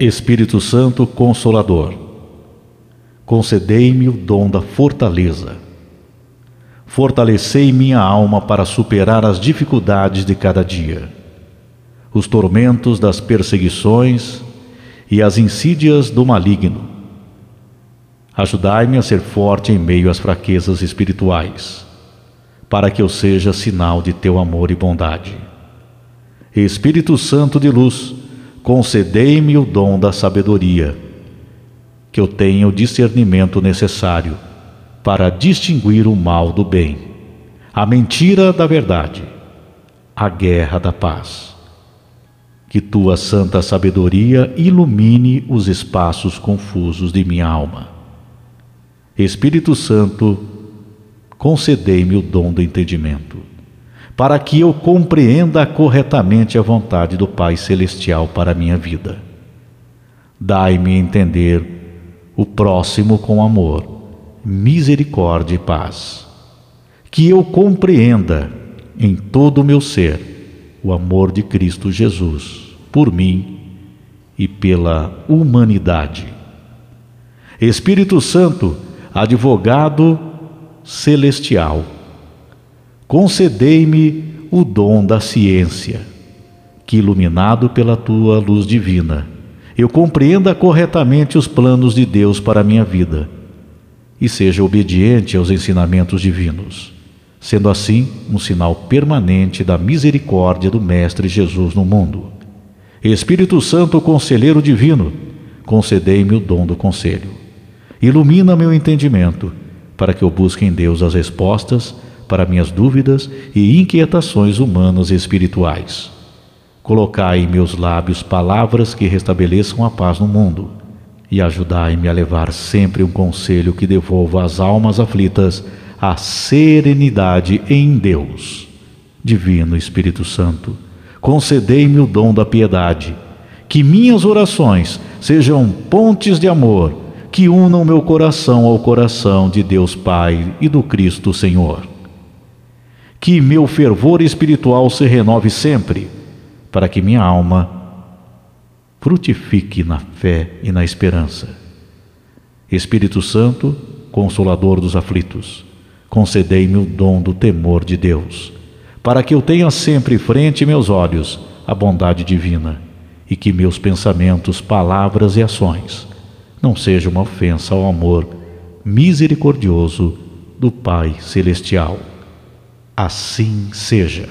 Espírito Santo Consolador, concedei-me o dom da fortaleza. Fortalecei minha alma para superar as dificuldades de cada dia, os tormentos das perseguições e as insídias do maligno. Ajudai-me a ser forte em meio às fraquezas espirituais, para que eu seja sinal de teu amor e bondade. Espírito Santo de luz, concedei-me o dom da sabedoria, que eu tenha o discernimento necessário para distinguir o mal do bem, a mentira da verdade, a guerra da paz. Que tua santa sabedoria ilumine os espaços confusos de minha alma. Espírito Santo, concedei-me o dom do entendimento para que eu compreenda corretamente a vontade do Pai Celestial para a minha vida. Dai-me entender o próximo com amor, misericórdia e paz. Que eu compreenda em todo o meu ser o amor de Cristo Jesus por mim e pela humanidade. Espírito Santo, advogado celestial, concedei-me o dom da ciência, que, iluminado pela tua luz divina, eu compreenda corretamente os planos de Deus para a minha vida e seja obediente aos ensinamentos divinos, sendo assim um sinal permanente da misericórdia do Mestre Jesus no mundo. Espírito Santo, conselheiro divino, concedei-me o dom do conselho. Ilumina meu entendimento, para que eu busque em Deus as respostas para minhas dúvidas e inquietações humanas e espirituais. Colocai em meus lábios palavras que restabeleçam a paz no mundo e ajudai-me a levar sempre um conselho que devolva às almas aflitas a serenidade em Deus. Divino Espírito Santo, concedei-me o dom da piedade, que minhas orações sejam pontes de amor que unam meu coração ao coração de Deus Pai e do Cristo Senhor que meu fervor espiritual se renove sempre, para que minha alma frutifique na fé e na esperança. Espírito Santo, consolador dos aflitos, concedei-me o dom do temor de Deus, para que eu tenha sempre frente meus olhos a bondade divina e que meus pensamentos, palavras e ações não sejam uma ofensa ao amor misericordioso do Pai Celestial. Assim seja.